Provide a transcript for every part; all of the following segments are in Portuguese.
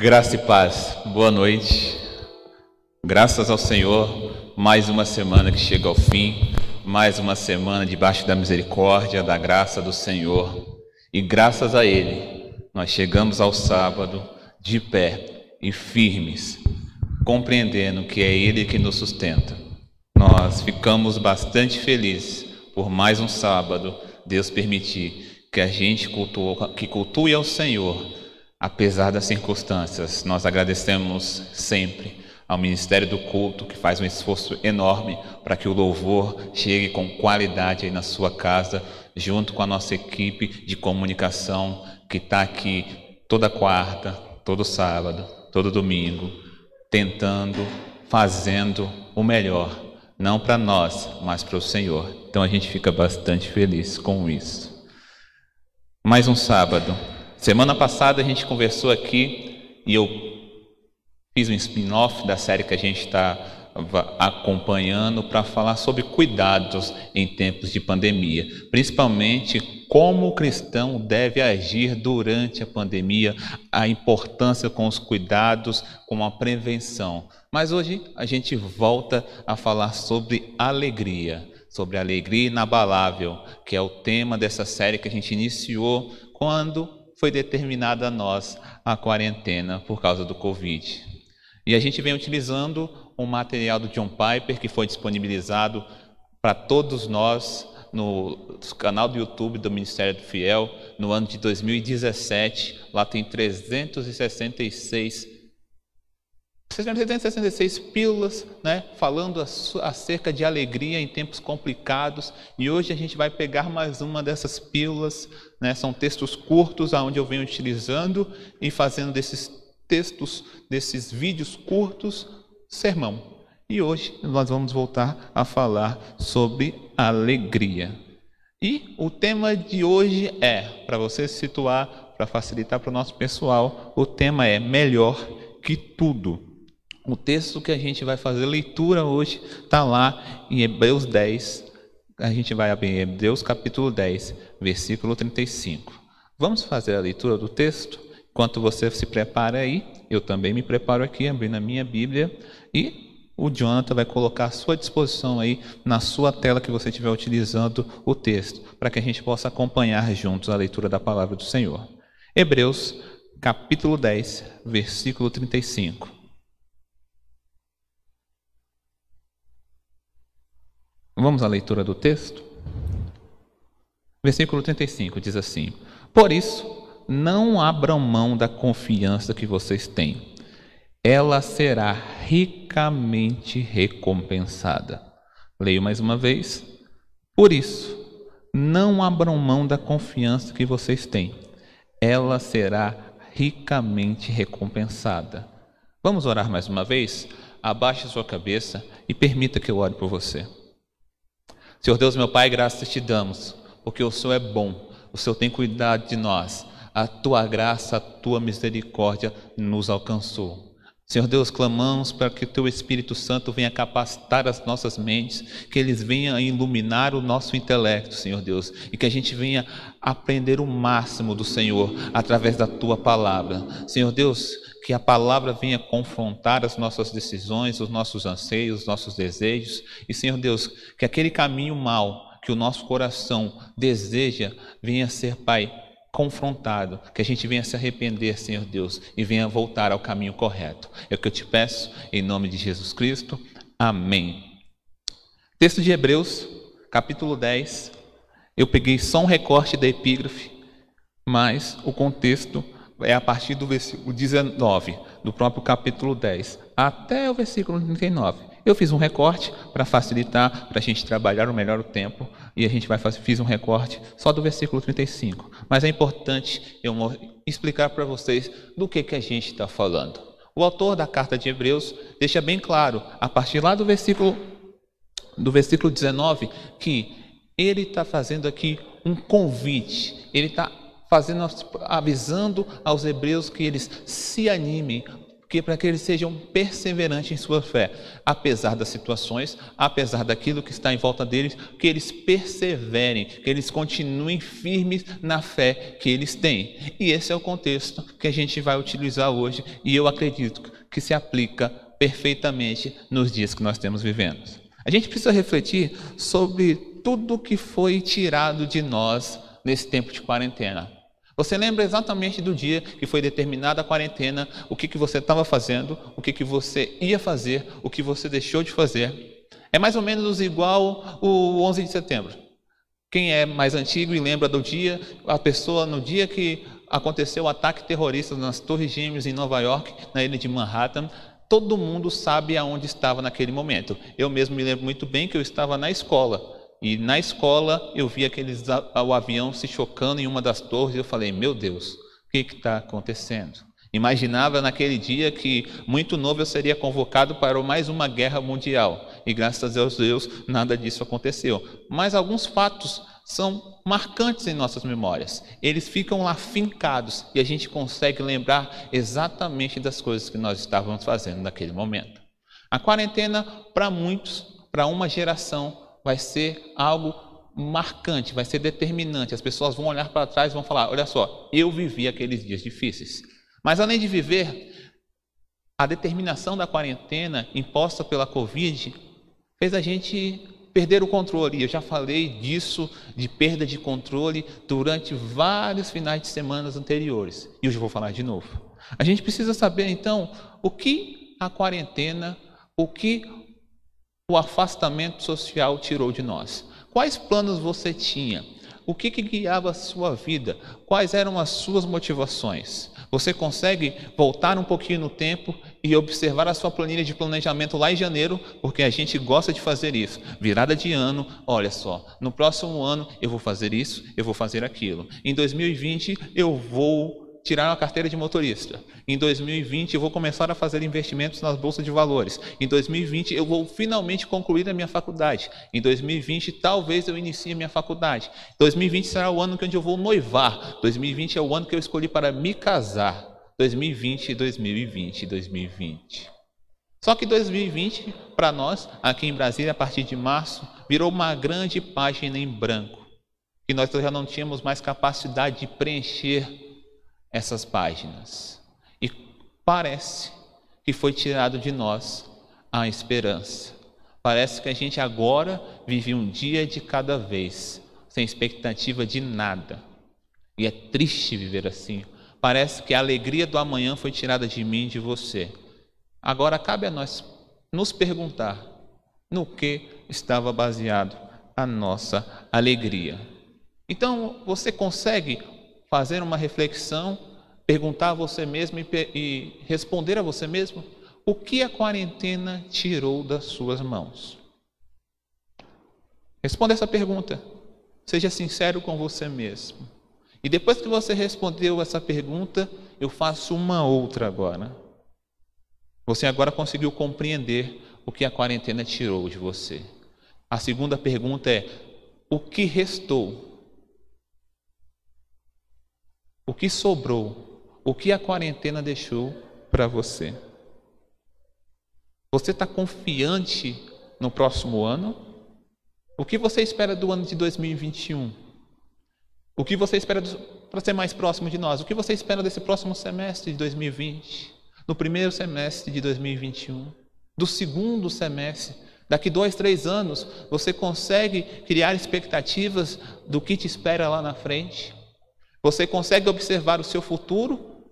Graça e paz, boa noite. Graças ao Senhor, mais uma semana que chega ao fim, mais uma semana debaixo da misericórdia, da graça do Senhor. E graças a Ele, nós chegamos ao sábado de pé e firmes, compreendendo que é Ele que nos sustenta. Nós ficamos bastante felizes por mais um sábado, Deus permitir que a gente cultue, que cultue ao Senhor Apesar das circunstâncias, nós agradecemos sempre ao Ministério do Culto, que faz um esforço enorme para que o louvor chegue com qualidade aí na sua casa, junto com a nossa equipe de comunicação, que está aqui toda quarta, todo sábado, todo domingo, tentando, fazendo o melhor, não para nós, mas para o Senhor. Então a gente fica bastante feliz com isso. Mais um sábado Semana passada a gente conversou aqui e eu fiz um spin-off da série que a gente está acompanhando para falar sobre cuidados em tempos de pandemia, principalmente como o cristão deve agir durante a pandemia, a importância com os cuidados, com a prevenção. Mas hoje a gente volta a falar sobre alegria, sobre alegria inabalável, que é o tema dessa série que a gente iniciou quando foi determinada a nós a quarentena por causa do Covid. E a gente vem utilizando um material do John Piper que foi disponibilizado para todos nós no canal do YouTube do Ministério do Fiel no ano de 2017. Lá tem 366 366 pílulas, né, falando acerca de alegria em tempos complicados. E hoje a gente vai pegar mais uma dessas pílulas. Né, são textos curtos, aonde eu venho utilizando e fazendo desses textos, desses vídeos curtos, sermão. E hoje nós vamos voltar a falar sobre alegria. E o tema de hoje é, para você se situar, para facilitar para o nosso pessoal, o tema é melhor que tudo. O texto que a gente vai fazer leitura hoje está lá em Hebreus 10. A gente vai abrir Hebreus capítulo 10, versículo 35. Vamos fazer a leitura do texto? Enquanto você se prepara aí, eu também me preparo aqui, abrindo a minha Bíblia. E o Jonathan vai colocar à sua disposição aí, na sua tela que você estiver utilizando o texto, para que a gente possa acompanhar juntos a leitura da palavra do Senhor. Hebreus capítulo 10, versículo 35. Vamos à leitura do texto? Versículo 35 diz assim: Por isso, não abram mão da confiança que vocês têm, ela será ricamente recompensada. Leio mais uma vez. Por isso, não abram mão da confiança que vocês têm, ela será ricamente recompensada. Vamos orar mais uma vez? Abaixe sua cabeça e permita que eu ore por você. Senhor Deus, meu Pai, graças te damos, porque o Senhor é bom, o Senhor tem cuidado de nós, a tua graça, a tua misericórdia nos alcançou. Senhor Deus, clamamos para que o Teu Espírito Santo venha capacitar as nossas mentes, que eles venham iluminar o nosso intelecto, Senhor Deus, e que a gente venha aprender o máximo do Senhor através da Tua palavra. Senhor Deus, que a palavra venha confrontar as nossas decisões, os nossos anseios, os nossos desejos, e Senhor Deus, que aquele caminho mau que o nosso coração deseja venha ser, Pai, confrontado, que a gente venha se arrepender, Senhor Deus, e venha voltar ao caminho correto. É o que eu te peço, em nome de Jesus Cristo. Amém. Texto de Hebreus, capítulo 10. Eu peguei só um recorte da epígrafe, mas o contexto é a partir do versículo 19, do próprio capítulo 10, até o versículo 39. Eu fiz um recorte para facilitar, para a gente trabalhar melhor o tempo, e a gente vai fazer, fiz um recorte só do versículo 35. Mas é importante eu explicar para vocês do que, que a gente está falando. O autor da carta de Hebreus deixa bem claro, a partir lá do versículo, do versículo 19, que ele está fazendo aqui um convite, ele está fazendo, avisando aos hebreus que eles se animem, que para que eles sejam perseverantes em sua fé, apesar das situações, apesar daquilo que está em volta deles, que eles perseverem, que eles continuem firmes na fé que eles têm. E esse é o contexto que a gente vai utilizar hoje e eu acredito que se aplica perfeitamente nos dias que nós temos vivendo. A gente precisa refletir sobre tudo que foi tirado de nós nesse tempo de quarentena. Você lembra exatamente do dia que foi determinada a quarentena, o que, que você estava fazendo, o que, que você ia fazer, o que você deixou de fazer. É mais ou menos igual o 11 de setembro. Quem é mais antigo e lembra do dia, a pessoa no dia que aconteceu o ataque terrorista nas Torres Gêmeas em Nova York, na ilha de Manhattan, todo mundo sabe aonde estava naquele momento. Eu mesmo me lembro muito bem que eu estava na escola. E na escola eu vi aqueles, o avião se chocando em uma das torres e eu falei: Meu Deus, o que está acontecendo? Imaginava naquele dia que, muito novo, eu seria convocado para mais uma guerra mundial. E graças a Deus, nada disso aconteceu. Mas alguns fatos são marcantes em nossas memórias. Eles ficam lá fincados e a gente consegue lembrar exatamente das coisas que nós estávamos fazendo naquele momento. A quarentena, para muitos, para uma geração, vai ser algo marcante, vai ser determinante. As pessoas vão olhar para trás e vão falar: olha só, eu vivi aqueles dias difíceis. Mas além de viver, a determinação da quarentena imposta pela Covid fez a gente perder o controle. Eu já falei disso, de perda de controle, durante vários finais de semana anteriores. E hoje eu vou falar de novo. A gente precisa saber, então, o que a quarentena, o que o afastamento social tirou de nós? Quais planos você tinha? O que, que guiava a sua vida? Quais eram as suas motivações? Você consegue voltar um pouquinho no tempo e observar a sua planilha de planejamento lá em janeiro, porque a gente gosta de fazer isso. Virada de ano, olha só, no próximo ano eu vou fazer isso, eu vou fazer aquilo. Em 2020 eu vou tirar uma carteira de motorista. Em 2020 eu vou começar a fazer investimentos nas bolsas de valores. Em 2020 eu vou finalmente concluir a minha faculdade. Em 2020 talvez eu inicie a minha faculdade. 2020 será o ano que eu vou noivar. 2020 é o ano que eu escolhi para me casar. 2020, 2020, 2020. Só que 2020, para nós, aqui em Brasília, a partir de março, virou uma grande página em branco. E nós já não tínhamos mais capacidade de preencher essas páginas. E parece que foi tirado de nós a esperança. Parece que a gente agora vive um dia de cada vez, sem expectativa de nada. E é triste viver assim. Parece que a alegria do amanhã foi tirada de mim e de você. Agora cabe a nós nos perguntar no que estava baseado a nossa alegria. Então, você consegue fazer uma reflexão, perguntar a você mesmo e, e responder a você mesmo o que a quarentena tirou das suas mãos. Responda essa pergunta. Seja sincero com você mesmo. E depois que você respondeu essa pergunta, eu faço uma outra agora. Você agora conseguiu compreender o que a quarentena tirou de você. A segunda pergunta é: o que restou o que sobrou, o que a quarentena deixou para você. Você está confiante no próximo ano? O que você espera do ano de 2021? O que você espera para ser mais próximo de nós? O que você espera desse próximo semestre de 2020? No primeiro semestre de 2021? Do segundo semestre? Daqui dois, três anos, você consegue criar expectativas do que te espera lá na frente? Você consegue observar o seu futuro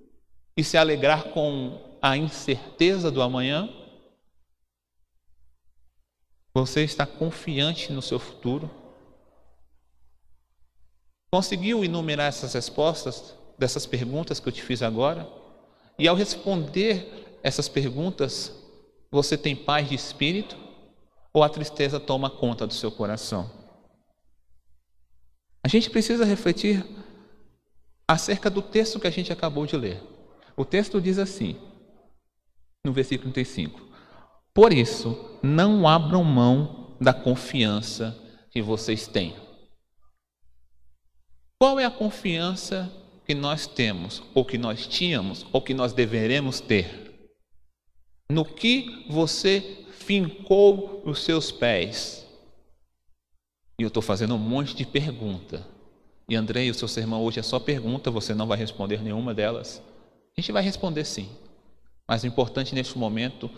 e se alegrar com a incerteza do amanhã? Você está confiante no seu futuro? Conseguiu enumerar essas respostas dessas perguntas que eu te fiz agora? E ao responder essas perguntas, você tem paz de espírito ou a tristeza toma conta do seu coração? A gente precisa refletir acerca do texto que a gente acabou de ler. O texto diz assim, no versículo 35: Por isso, não abram mão da confiança que vocês têm. Qual é a confiança que nós temos, ou que nós tínhamos, ou que nós deveremos ter? No que você fincou os seus pés? E eu estou fazendo um monte de pergunta. E Andrei, o seu sermão hoje é só pergunta, você não vai responder nenhuma delas. A gente vai responder sim. Mas o importante neste momento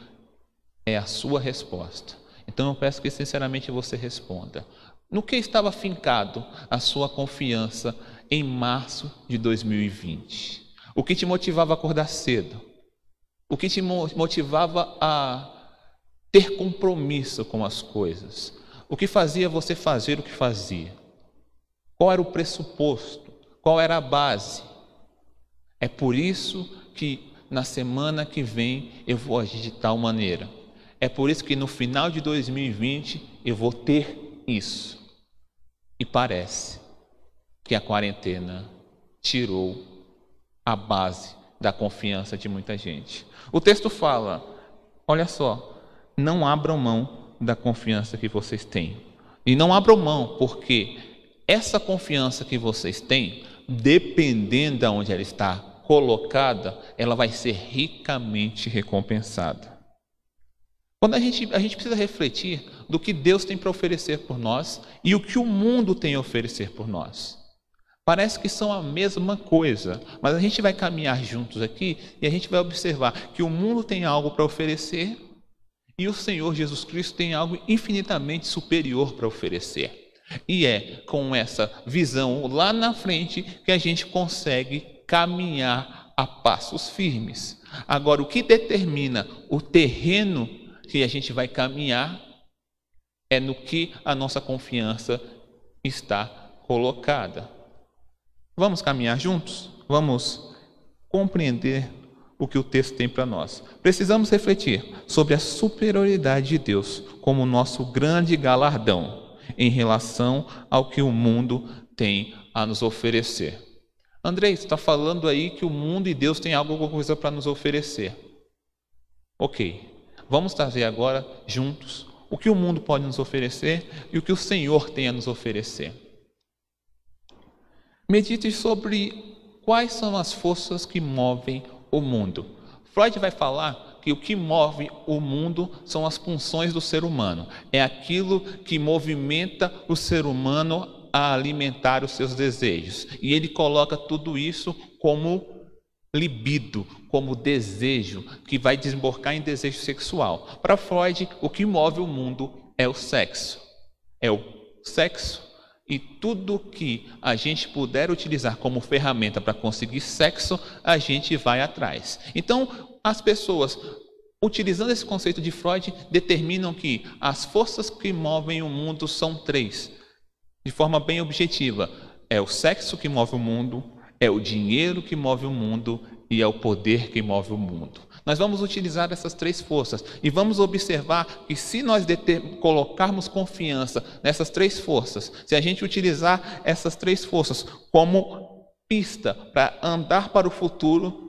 é a sua resposta. Então eu peço que sinceramente você responda. No que estava fincado a sua confiança em março de 2020? O que te motivava a acordar cedo? O que te motivava a ter compromisso com as coisas? O que fazia você fazer o que fazia? Qual era o pressuposto? Qual era a base? É por isso que na semana que vem eu vou agir de tal maneira. É por isso que no final de 2020 eu vou ter isso. E parece que a quarentena tirou a base da confiança de muita gente. O texto fala: olha só, não abram mão da confiança que vocês têm. E não abram mão, porque essa confiança que vocês têm, dependendo de onde ela está colocada, ela vai ser ricamente recompensada. Quando a gente, a gente precisa refletir do que Deus tem para oferecer por nós e o que o mundo tem a oferecer por nós. Parece que são a mesma coisa, mas a gente vai caminhar juntos aqui e a gente vai observar que o mundo tem algo para oferecer e o Senhor Jesus Cristo tem algo infinitamente superior para oferecer. E é com essa visão lá na frente que a gente consegue caminhar a passos firmes. Agora, o que determina o terreno que a gente vai caminhar é no que a nossa confiança está colocada. Vamos caminhar juntos? Vamos compreender o que o texto tem para nós. Precisamos refletir sobre a superioridade de Deus como nosso grande galardão em relação ao que o mundo tem a nos oferecer. Andrei, você está falando aí que o mundo e Deus têm alguma coisa para nos oferecer. Ok, vamos trazer agora juntos o que o mundo pode nos oferecer e o que o Senhor tem a nos oferecer. Medite sobre quais são as forças que movem o mundo. Freud vai falar que o que move o mundo são as funções do ser humano. É aquilo que movimenta o ser humano a alimentar os seus desejos. E ele coloca tudo isso como libido, como desejo, que vai desembocar em desejo sexual. Para Freud, o que move o mundo é o sexo. É o sexo e tudo que a gente puder utilizar como ferramenta para conseguir sexo, a gente vai atrás. Então, as pessoas, utilizando esse conceito de Freud, determinam que as forças que movem o mundo são três, de forma bem objetiva: é o sexo que move o mundo, é o dinheiro que move o mundo e é o poder que move o mundo. Nós vamos utilizar essas três forças e vamos observar que se nós colocarmos confiança nessas três forças, se a gente utilizar essas três forças como pista para andar para o futuro,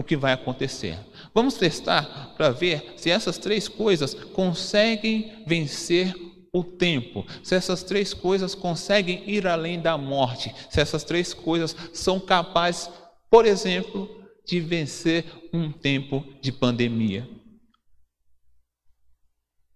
o que vai acontecer. Vamos testar para ver se essas três coisas conseguem vencer o tempo, se essas três coisas conseguem ir além da morte, se essas três coisas são capazes, por exemplo, de vencer um tempo de pandemia.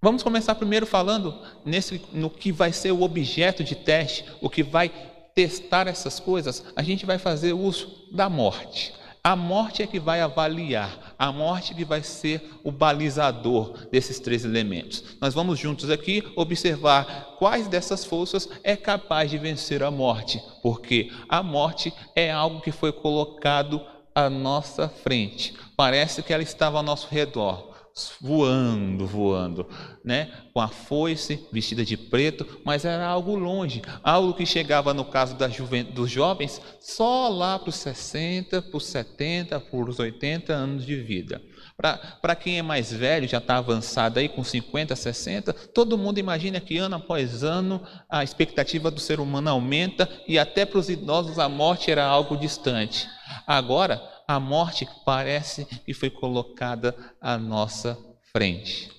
Vamos começar primeiro falando nesse, no que vai ser o objeto de teste, o que vai testar essas coisas. A gente vai fazer uso da morte. A morte é que vai avaliar, a morte é que vai ser o balizador desses três elementos. Nós vamos juntos aqui observar quais dessas forças é capaz de vencer a morte, porque a morte é algo que foi colocado à nossa frente. Parece que ela estava ao nosso redor, voando, voando, né? com a foice, vestida de preto, mas era algo longe, algo que chegava, no caso da dos jovens, só lá para os 60, para os 70, para os 80 anos de vida. Para quem é mais velho, já está avançado aí com 50, 60, todo mundo imagina que ano após ano a expectativa do ser humano aumenta e até para os idosos a morte era algo distante. Agora, a morte parece que foi colocada à nossa frente.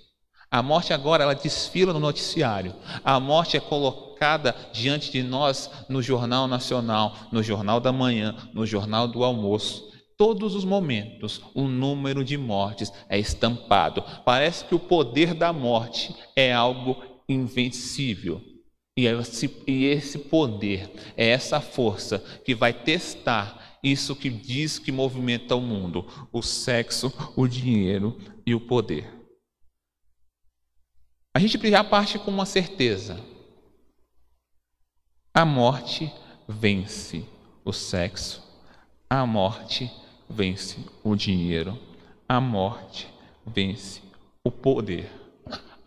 A morte agora ela desfila no noticiário. A morte é colocada diante de nós no jornal nacional, no jornal da manhã, no jornal do almoço. todos os momentos, o número de mortes é estampado. Parece que o poder da morte é algo invencível. E esse poder é essa força que vai testar isso que diz que movimenta o mundo: o sexo, o dinheiro e o poder. A gente já parte com uma certeza: a morte vence o sexo, a morte vence o dinheiro, a morte vence o poder.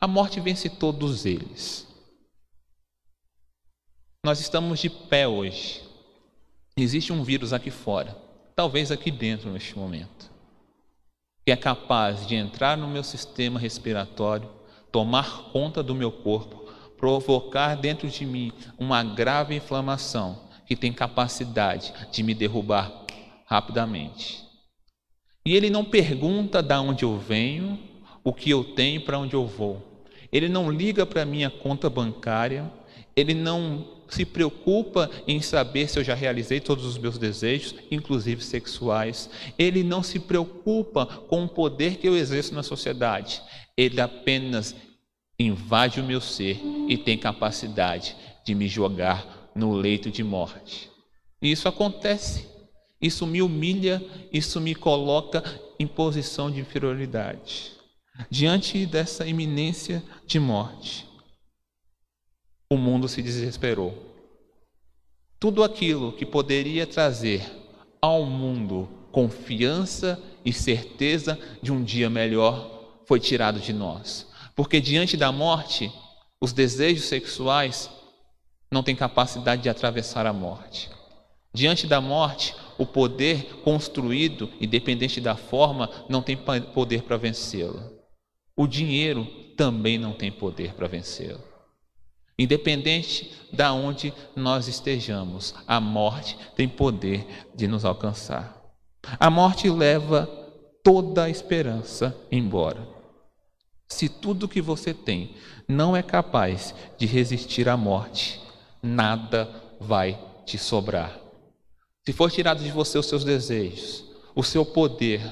A morte vence todos eles. Nós estamos de pé hoje. Existe um vírus aqui fora, talvez aqui dentro neste momento, que é capaz de entrar no meu sistema respiratório, tomar conta do meu corpo, provocar dentro de mim uma grave inflamação que tem capacidade de me derrubar rapidamente. E ele não pergunta de onde eu venho, o que eu tenho, para onde eu vou. Ele não liga para a minha conta bancária, ele não se preocupa em saber se eu já realizei todos os meus desejos, inclusive sexuais. Ele não se preocupa com o poder que eu exerço na sociedade. Ele apenas invade o meu ser e tem capacidade de me jogar no leito de morte. E isso acontece. Isso me humilha, isso me coloca em posição de inferioridade. Diante dessa iminência de morte, o mundo se desesperou. Tudo aquilo que poderia trazer ao mundo confiança e certeza de um dia melhor foi tirado de nós. Porque diante da morte, os desejos sexuais não têm capacidade de atravessar a morte. Diante da morte, o poder construído, independente da forma, não tem poder para vencê-lo. O dinheiro também não tem poder para vencê-lo. Independente da onde nós estejamos, a morte tem poder de nos alcançar. A morte leva toda a esperança embora. Se tudo que você tem não é capaz de resistir à morte, nada vai te sobrar. Se for tirado de você os seus desejos, o seu poder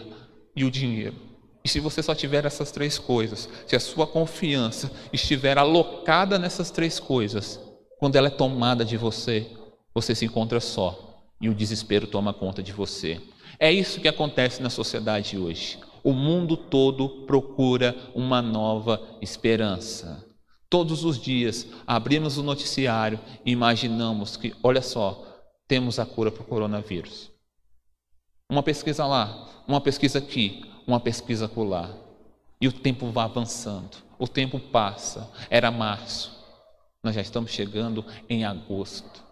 e o dinheiro, e se você só tiver essas três coisas, se a sua confiança estiver alocada nessas três coisas, quando ela é tomada de você, você se encontra só e o desespero toma conta de você. É isso que acontece na sociedade hoje. O mundo todo procura uma nova esperança. Todos os dias abrimos o noticiário e imaginamos que, olha só, temos a cura para o coronavírus. Uma pesquisa lá, uma pesquisa aqui, uma pesquisa lá. E o tempo vai avançando, o tempo passa. Era março, nós já estamos chegando em agosto.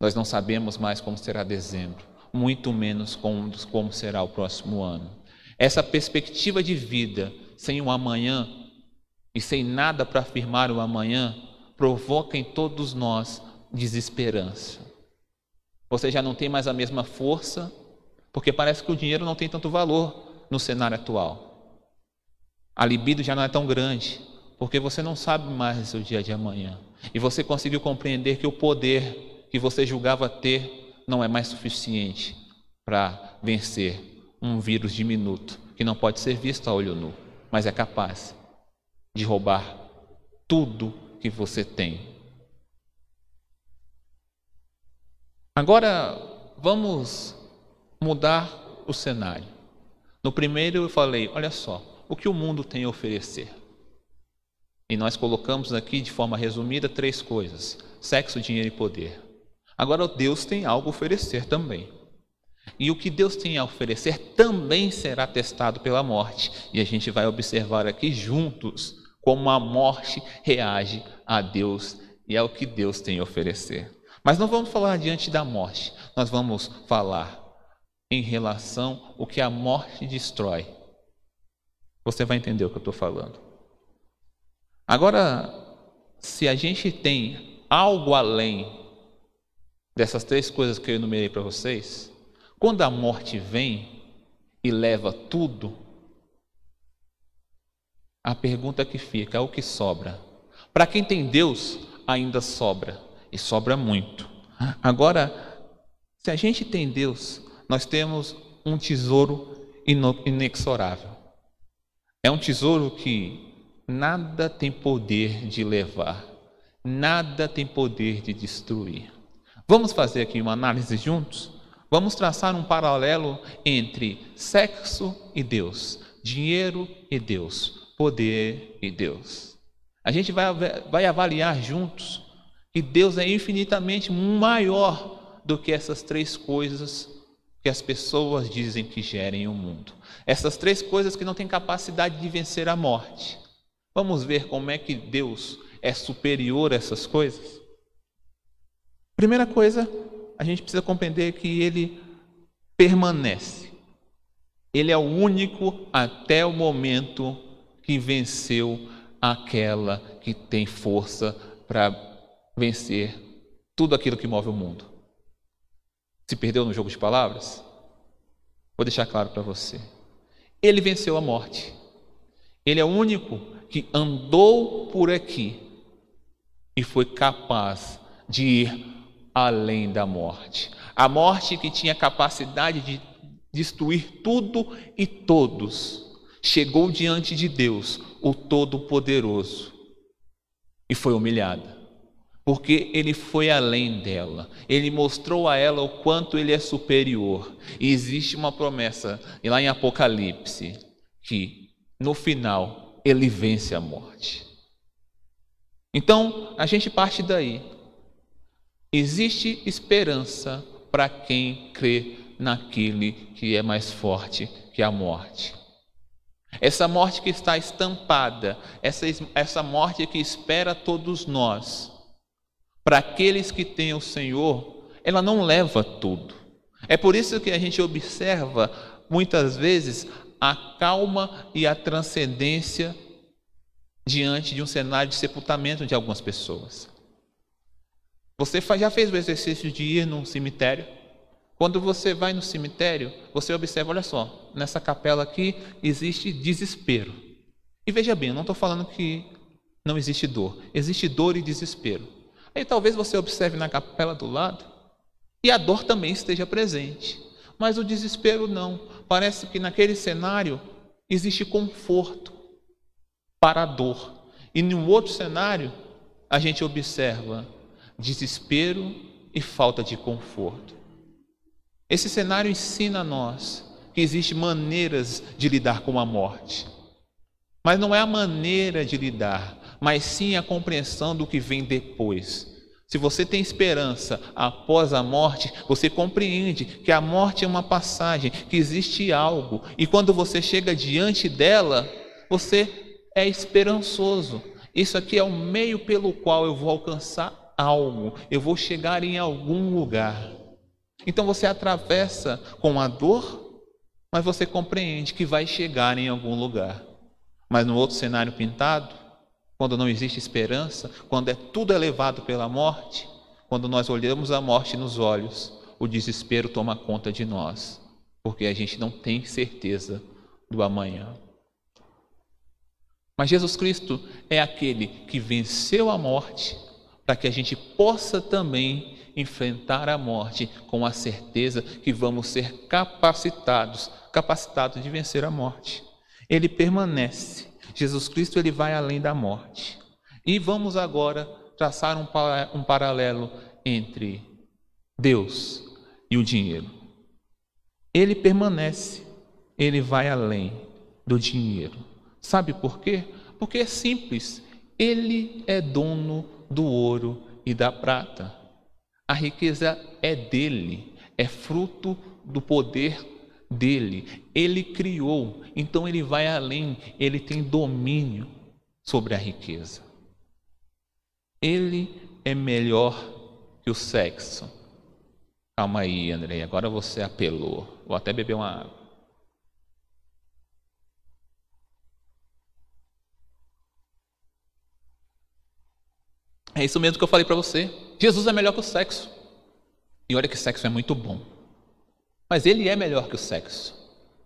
Nós não sabemos mais como será dezembro, muito menos como, como será o próximo ano. Essa perspectiva de vida sem o amanhã e sem nada para afirmar o amanhã provoca em todos nós desesperança. Você já não tem mais a mesma força, porque parece que o dinheiro não tem tanto valor no cenário atual. A libido já não é tão grande, porque você não sabe mais o dia de amanhã. E você conseguiu compreender que o poder que você julgava ter não é mais suficiente para vencer um vírus diminuto que não pode ser visto a olho nu, mas é capaz de roubar tudo que você tem. Agora vamos mudar o cenário. No primeiro eu falei, olha só, o que o mundo tem a oferecer. E nós colocamos aqui de forma resumida três coisas: sexo, dinheiro e poder. Agora Deus tem algo a oferecer também. E o que Deus tem a oferecer também será testado pela morte. E a gente vai observar aqui juntos como a morte reage a Deus e é o que Deus tem a oferecer. Mas não vamos falar diante da morte, nós vamos falar em relação ao que a morte destrói. Você vai entender o que eu estou falando. Agora, se a gente tem algo além dessas três coisas que eu enumerei para vocês, quando a morte vem e leva tudo, a pergunta que fica é o que sobra. Para quem tem Deus, ainda sobra, e sobra muito. Agora, se a gente tem Deus, nós temos um tesouro inexorável. É um tesouro que nada tem poder de levar, nada tem poder de destruir. Vamos fazer aqui uma análise juntos? Vamos traçar um paralelo entre sexo e Deus, dinheiro e Deus, poder e Deus. A gente vai, vai avaliar juntos que Deus é infinitamente maior do que essas três coisas que as pessoas dizem que gerem o mundo. Essas três coisas que não têm capacidade de vencer a morte. Vamos ver como é que Deus é superior a essas coisas? Primeira coisa, a gente precisa compreender que ele permanece. Ele é o único até o momento que venceu aquela que tem força para vencer tudo aquilo que move o mundo. Se perdeu no jogo de palavras? Vou deixar claro para você. Ele venceu a morte. Ele é o único que andou por aqui e foi capaz de ir além da morte. A morte que tinha capacidade de destruir tudo e todos, chegou diante de Deus, o Todo-Poderoso, e foi humilhada porque ele foi além dela. Ele mostrou a ela o quanto ele é superior. E existe uma promessa lá em Apocalipse que no final ele vence a morte. Então, a gente parte daí. Existe esperança para quem crê naquele que é mais forte que a morte. Essa morte que está estampada, essa, essa morte que espera todos nós, para aqueles que têm o Senhor, ela não leva tudo. É por isso que a gente observa muitas vezes a calma e a transcendência diante de um cenário de sepultamento de algumas pessoas. Você já fez o exercício de ir num cemitério? Quando você vai no cemitério, você observa, olha só, nessa capela aqui existe desespero. E veja bem, eu não estou falando que não existe dor, existe dor e desespero. Aí talvez você observe na capela do lado e a dor também esteja presente, mas o desespero não. Parece que naquele cenário existe conforto para a dor. E no outro cenário, a gente observa desespero e falta de conforto. Esse cenário ensina a nós que existem maneiras de lidar com a morte. Mas não é a maneira de lidar, mas sim a compreensão do que vem depois. Se você tem esperança após a morte, você compreende que a morte é uma passagem, que existe algo, e quando você chega diante dela, você é esperançoso. Isso aqui é o meio pelo qual eu vou alcançar algo, eu vou chegar em algum lugar. Então você atravessa com a dor, mas você compreende que vai chegar em algum lugar. Mas no outro cenário pintado, quando não existe esperança, quando é tudo elevado pela morte, quando nós olhamos a morte nos olhos, o desespero toma conta de nós, porque a gente não tem certeza do amanhã. Mas Jesus Cristo é aquele que venceu a morte para que a gente possa também enfrentar a morte com a certeza que vamos ser capacitados, capacitados de vencer a morte. Ele permanece Jesus Cristo ele vai além da morte. E vamos agora traçar um, um paralelo entre Deus e o dinheiro. Ele permanece, ele vai além do dinheiro. Sabe por quê? Porque é simples. Ele é dono do ouro e da prata. A riqueza é dele, é fruto do poder dele, ele criou, então ele vai além, ele tem domínio sobre a riqueza. Ele é melhor que o sexo. Calma aí, Andrei, agora você apelou. Vou até beber uma água. É isso mesmo que eu falei para você. Jesus é melhor que o sexo. E olha que sexo é muito bom. Mas ele é melhor que o sexo.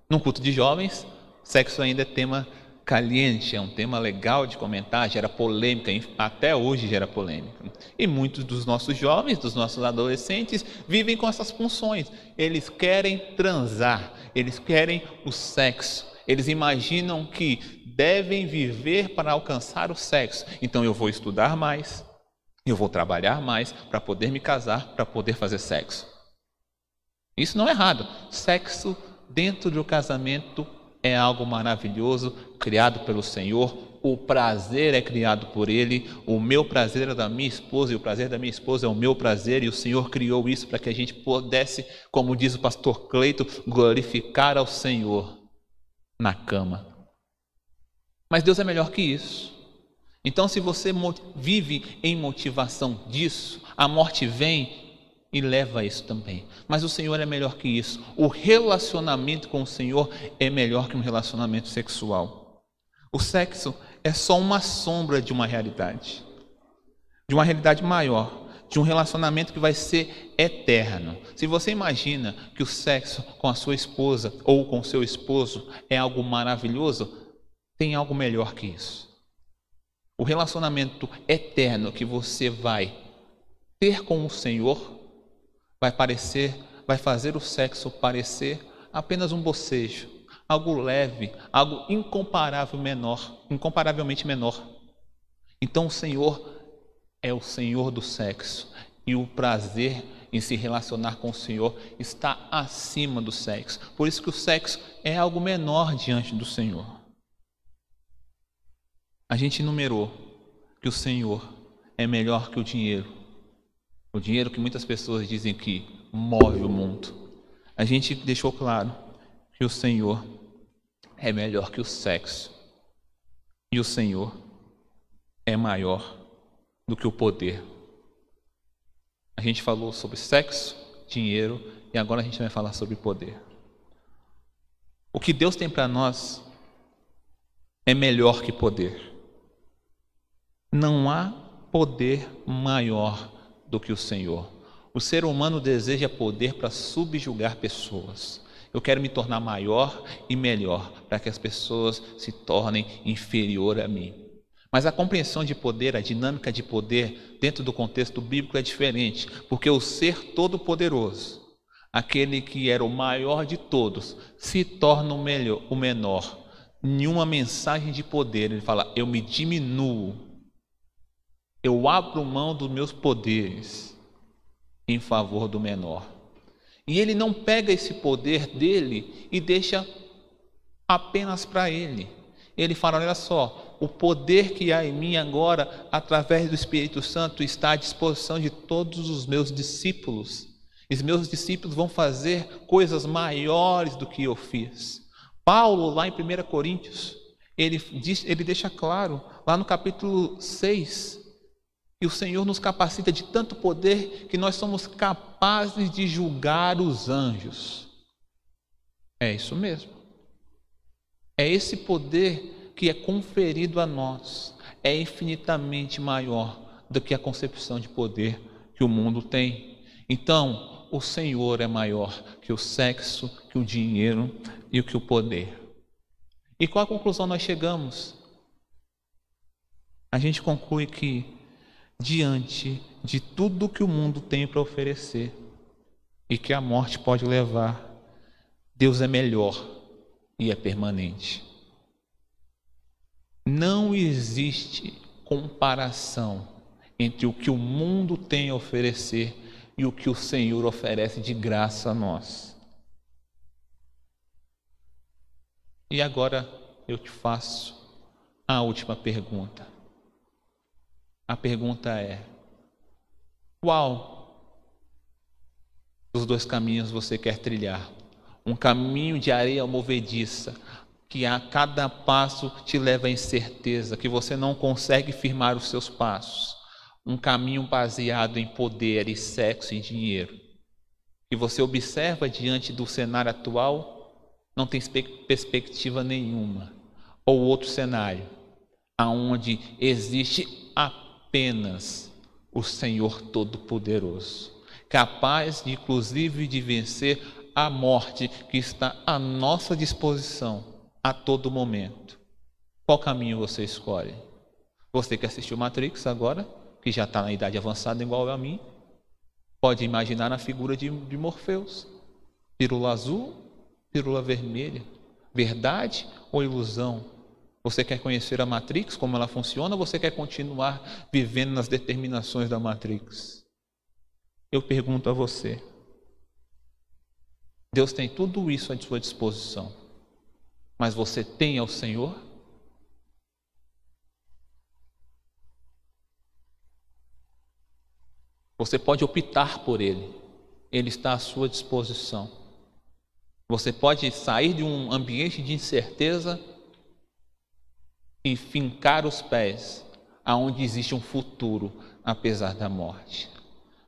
Num culto de jovens, sexo ainda é tema caliente, é um tema legal de comentar, gera polêmica, até hoje gera polêmica. E muitos dos nossos jovens, dos nossos adolescentes, vivem com essas funções. Eles querem transar, eles querem o sexo. Eles imaginam que devem viver para alcançar o sexo. Então eu vou estudar mais, eu vou trabalhar mais para poder me casar, para poder fazer sexo. Isso não é errado. Sexo dentro do casamento é algo maravilhoso, criado pelo Senhor. O prazer é criado por Ele. O meu prazer é da minha esposa e o prazer da minha esposa é o meu prazer. E o Senhor criou isso para que a gente pudesse, como diz o pastor Cleito, glorificar ao Senhor na cama. Mas Deus é melhor que isso. Então, se você vive em motivação disso, a morte vem e leva a isso também. Mas o Senhor é melhor que isso. O relacionamento com o Senhor é melhor que um relacionamento sexual. O sexo é só uma sombra de uma realidade, de uma realidade maior, de um relacionamento que vai ser eterno. Se você imagina que o sexo com a sua esposa ou com seu esposo é algo maravilhoso, tem algo melhor que isso. O relacionamento eterno que você vai ter com o Senhor vai parecer, vai fazer o sexo parecer apenas um bocejo, algo leve, algo incomparável menor, incomparavelmente menor. Então o Senhor é o Senhor do sexo e o prazer em se relacionar com o Senhor está acima do sexo. Por isso que o sexo é algo menor diante do Senhor. A gente numerou que o Senhor é melhor que o dinheiro, o dinheiro que muitas pessoas dizem que move o mundo. A gente deixou claro que o Senhor é melhor que o sexo. E o Senhor é maior do que o poder. A gente falou sobre sexo, dinheiro e agora a gente vai falar sobre poder. O que Deus tem para nós é melhor que poder. Não há poder maior do que o Senhor. O ser humano deseja poder para subjugar pessoas. Eu quero me tornar maior e melhor para que as pessoas se tornem inferior a mim. Mas a compreensão de poder, a dinâmica de poder dentro do contexto bíblico é diferente, porque o ser todo-poderoso, aquele que era o maior de todos, se torna o, melhor, o menor. Nenhuma mensagem de poder, ele fala: eu me diminuo eu abro mão dos meus poderes em favor do menor. E ele não pega esse poder dele e deixa apenas para ele. Ele fala: olha só, o poder que há em mim agora, através do Espírito Santo, está à disposição de todos os meus discípulos. Os meus discípulos vão fazer coisas maiores do que eu fiz. Paulo, lá em 1 Coríntios, ele, diz, ele deixa claro, lá no capítulo 6, e o Senhor nos capacita de tanto poder que nós somos capazes de julgar os anjos. É isso mesmo. É esse poder que é conferido a nós. É infinitamente maior do que a concepção de poder que o mundo tem. Então, o Senhor é maior que o sexo, que o dinheiro e que o poder. E qual a conclusão nós chegamos? A gente conclui que diante de tudo que o mundo tem para oferecer e que a morte pode levar, Deus é melhor e é permanente. Não existe comparação entre o que o mundo tem a oferecer e o que o Senhor oferece de graça a nós. E agora eu te faço a última pergunta. A pergunta é: qual dos dois caminhos você quer trilhar? Um caminho de areia movediça, que a cada passo te leva à incerteza, que você não consegue firmar os seus passos. Um caminho baseado em poder e sexo e dinheiro. Que você observa diante do cenário atual, não tem perspectiva nenhuma. Ou outro cenário, aonde existe a apenas o Senhor Todo-Poderoso, capaz de, inclusive de vencer a morte que está à nossa disposição a todo momento. Qual caminho você escolhe? Você que assistiu Matrix agora, que já está na idade avançada igual a mim, pode imaginar a figura de, de Morpheus, pílula azul, Pílula vermelha. Verdade ou ilusão? Você quer conhecer a Matrix, como ela funciona, ou você quer continuar vivendo nas determinações da Matrix? Eu pergunto a você. Deus tem tudo isso à sua disposição, mas você tem ao Senhor? Você pode optar por Ele, Ele está à sua disposição. Você pode sair de um ambiente de incerteza e fincar os pés aonde existe um futuro, apesar da morte.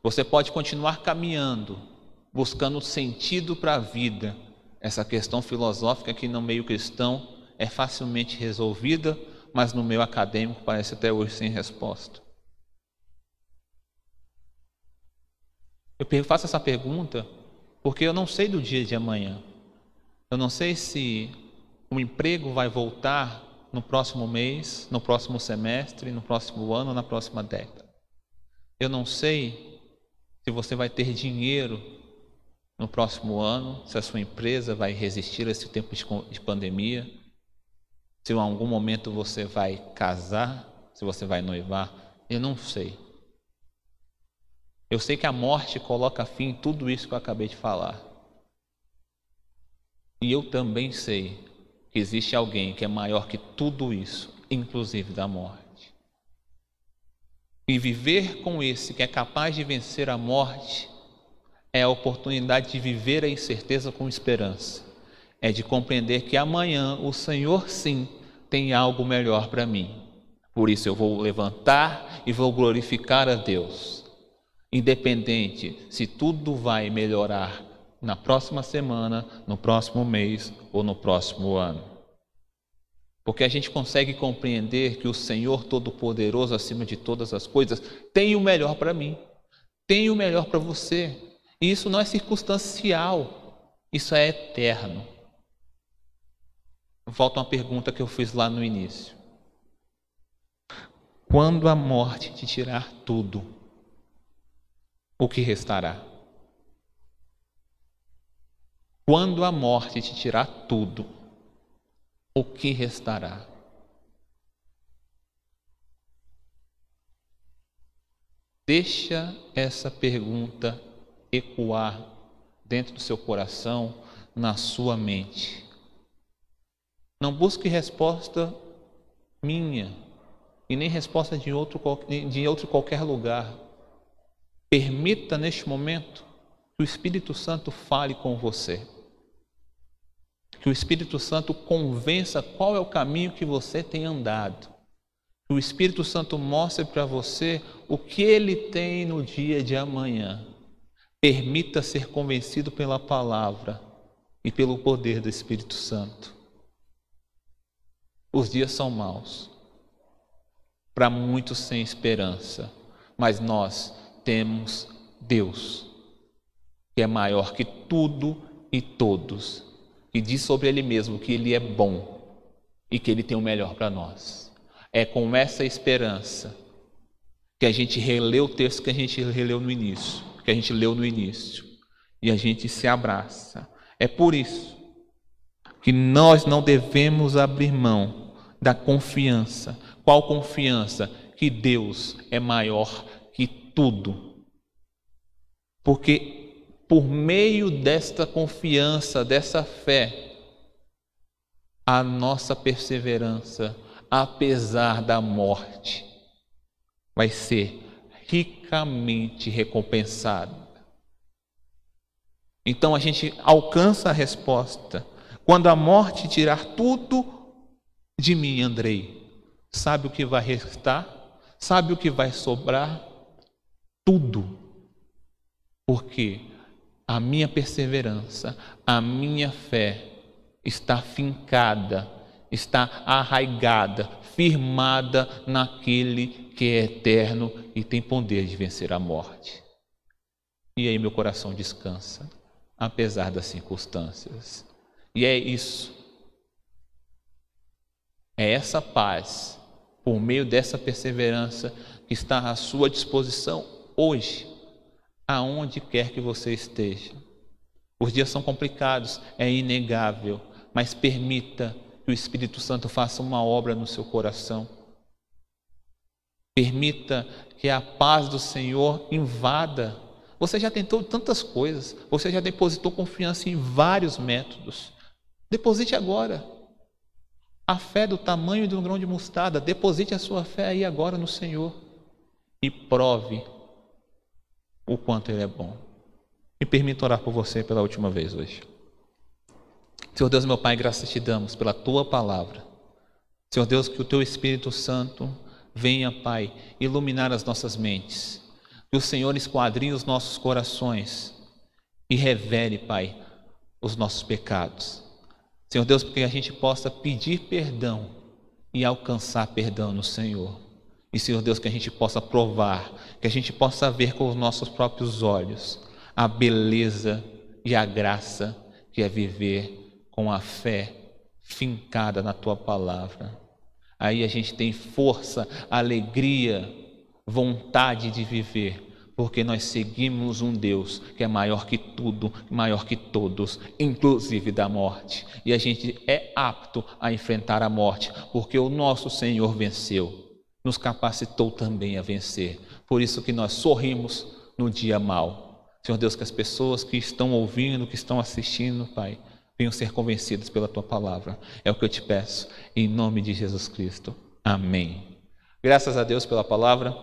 Você pode continuar caminhando, buscando sentido para a vida. Essa questão filosófica que no meio cristão é facilmente resolvida, mas no meio acadêmico parece até hoje sem resposta. Eu faço essa pergunta porque eu não sei do dia de amanhã. Eu não sei se o emprego vai voltar no próximo mês, no próximo semestre, no próximo ano, na próxima década. Eu não sei se você vai ter dinheiro no próximo ano, se a sua empresa vai resistir a esse tempo de pandemia, se em algum momento você vai casar, se você vai noivar, eu não sei. Eu sei que a morte coloca fim em tudo isso que eu acabei de falar. E eu também sei existe alguém que é maior que tudo isso, inclusive da morte. E viver com esse que é capaz de vencer a morte é a oportunidade de viver a incerteza com esperança. É de compreender que amanhã o Senhor sim tem algo melhor para mim. Por isso eu vou levantar e vou glorificar a Deus independente se tudo vai melhorar na próxima semana, no próximo mês ou no próximo ano. Porque a gente consegue compreender que o Senhor Todo-Poderoso, acima de todas as coisas, tem o melhor para mim, tem o melhor para você. E isso não é circunstancial, isso é eterno. Volta uma pergunta que eu fiz lá no início. Quando a morte te tirar tudo, o que restará? Quando a morte te tirar tudo, o que restará? Deixa essa pergunta ecoar dentro do seu coração, na sua mente. Não busque resposta minha e nem resposta de outro, de outro qualquer lugar. Permita neste momento que o Espírito Santo fale com você. Que o Espírito Santo convença qual é o caminho que você tem andado. Que o Espírito Santo mostre para você o que ele tem no dia de amanhã. Permita ser convencido pela palavra e pelo poder do Espírito Santo. Os dias são maus, para muitos sem esperança, mas nós temos Deus, que é maior que tudo e todos, e diz sobre Ele mesmo que Ele é bom e que Ele tem o melhor para nós. É com essa esperança que a gente releu o texto que a gente releu no início, que a gente leu no início, e a gente se abraça. É por isso que nós não devemos abrir mão da confiança. Qual confiança? Que Deus é maior tudo. Porque por meio desta confiança, dessa fé, a nossa perseverança, apesar da morte, vai ser ricamente recompensada. Então a gente alcança a resposta. Quando a morte tirar tudo de mim, Andrei, sabe o que vai restar? Sabe o que vai sobrar? tudo, porque a minha perseverança, a minha fé está fincada, está arraigada, firmada naquele que é eterno e tem poder de vencer a morte. E aí meu coração descansa, apesar das circunstâncias. E é isso. É essa paz, por meio dessa perseverança, que está à sua disposição hoje, aonde quer que você esteja. Os dias são complicados, é inegável, mas permita que o Espírito Santo faça uma obra no seu coração. Permita que a paz do Senhor invada. Você já tentou tantas coisas, você já depositou confiança em vários métodos. Deposite agora. A fé do tamanho de um grão de mostarda, deposite a sua fé aí agora no Senhor e prove o quanto Ele é bom. Me permita orar por você pela última vez hoje. Senhor Deus, meu Pai, graças te damos pela tua palavra. Senhor Deus, que o teu Espírito Santo venha, Pai, iluminar as nossas mentes. Que o Senhor esquadrinhe os nossos corações e revele, Pai, os nossos pecados. Senhor Deus, porque a gente possa pedir perdão e alcançar perdão no Senhor. E, Senhor Deus, que a gente possa provar, que a gente possa ver com os nossos próprios olhos a beleza e a graça que é viver com a fé fincada na tua palavra. Aí a gente tem força, alegria, vontade de viver, porque nós seguimos um Deus que é maior que tudo, maior que todos, inclusive da morte. E a gente é apto a enfrentar a morte, porque o nosso Senhor venceu, nos capacitou também a vencer. Por isso que nós sorrimos no dia mau. Senhor Deus, que as pessoas que estão ouvindo, que estão assistindo, Pai, venham ser convencidas pela tua palavra. É o que eu te peço, em nome de Jesus Cristo. Amém. Graças a Deus pela palavra.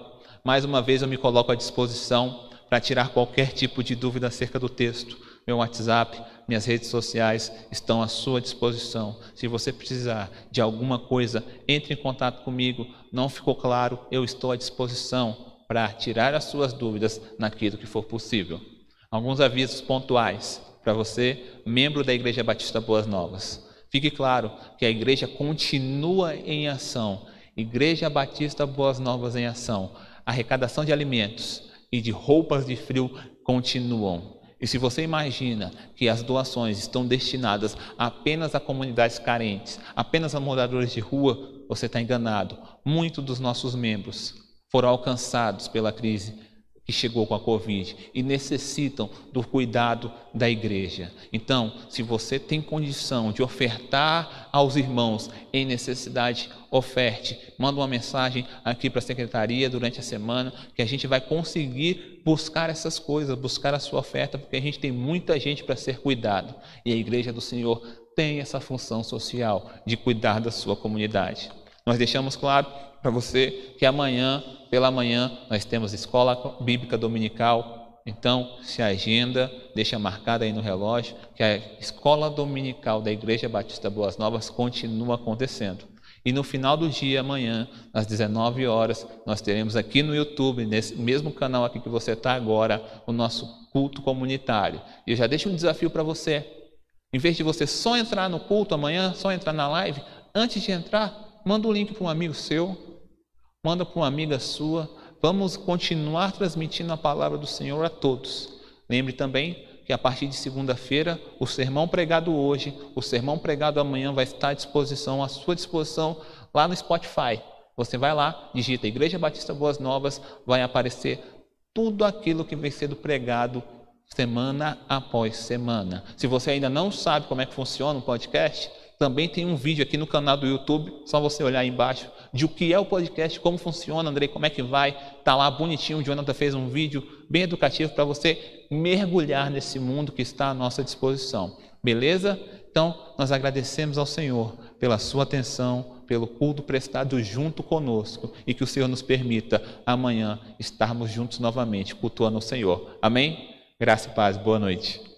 Mais uma vez eu me coloco à disposição para tirar qualquer tipo de dúvida acerca do texto. Meu WhatsApp, minhas redes sociais estão à sua disposição. Se você precisar de alguma coisa, entre em contato comigo. Não ficou claro? Eu estou à disposição para tirar as suas dúvidas naquilo que for possível. Alguns avisos pontuais para você, membro da Igreja Batista Boas Novas. Fique claro que a igreja continua em ação. Igreja Batista Boas Novas em ação. Arrecadação de alimentos e de roupas de frio continuam. E se você imagina que as doações estão destinadas apenas a comunidades carentes, apenas a moradores de rua, você está enganado. Muitos dos nossos membros foram alcançados pela crise que chegou com a Covid e necessitam do cuidado da igreja. Então, se você tem condição de ofertar aos irmãos em necessidade, oferte. Manda uma mensagem aqui para a secretaria durante a semana que a gente vai conseguir buscar essas coisas, buscar a sua oferta, porque a gente tem muita gente para ser cuidado e a igreja do Senhor tem essa função social de cuidar da sua comunidade. Nós deixamos claro para você que amanhã pela manhã nós temos escola bíblica dominical. Então, se agenda, deixa marcada aí no relógio que a escola dominical da Igreja Batista Boas Novas continua acontecendo. E no final do dia, amanhã, às 19 horas, nós teremos aqui no YouTube, nesse mesmo canal aqui que você está agora, o nosso culto comunitário. E eu já deixo um desafio para você. Em vez de você só entrar no culto amanhã, só entrar na live, antes de entrar, manda o um link para um amigo seu, manda para uma amiga sua. Vamos continuar transmitindo a palavra do Senhor a todos. Lembre também que a partir de segunda-feira, o sermão pregado hoje, o sermão pregado amanhã vai estar à disposição, à sua disposição, lá no Spotify. Você vai lá, digita Igreja Batista Boas Novas, vai aparecer tudo aquilo que vem sendo pregado semana após semana. Se você ainda não sabe como é que funciona o podcast, também tem um vídeo aqui no canal do YouTube, só você olhar aí embaixo, de o que é o podcast, como funciona, Andrei, como é que vai. Tá lá bonitinho, o Jonathan fez um vídeo bem educativo para você mergulhar nesse mundo que está à nossa disposição. Beleza? Então, nós agradecemos ao Senhor pela sua atenção, pelo culto prestado junto conosco e que o Senhor nos permita amanhã estarmos juntos novamente, cultuando o Senhor. Amém? Graça e paz. Boa noite.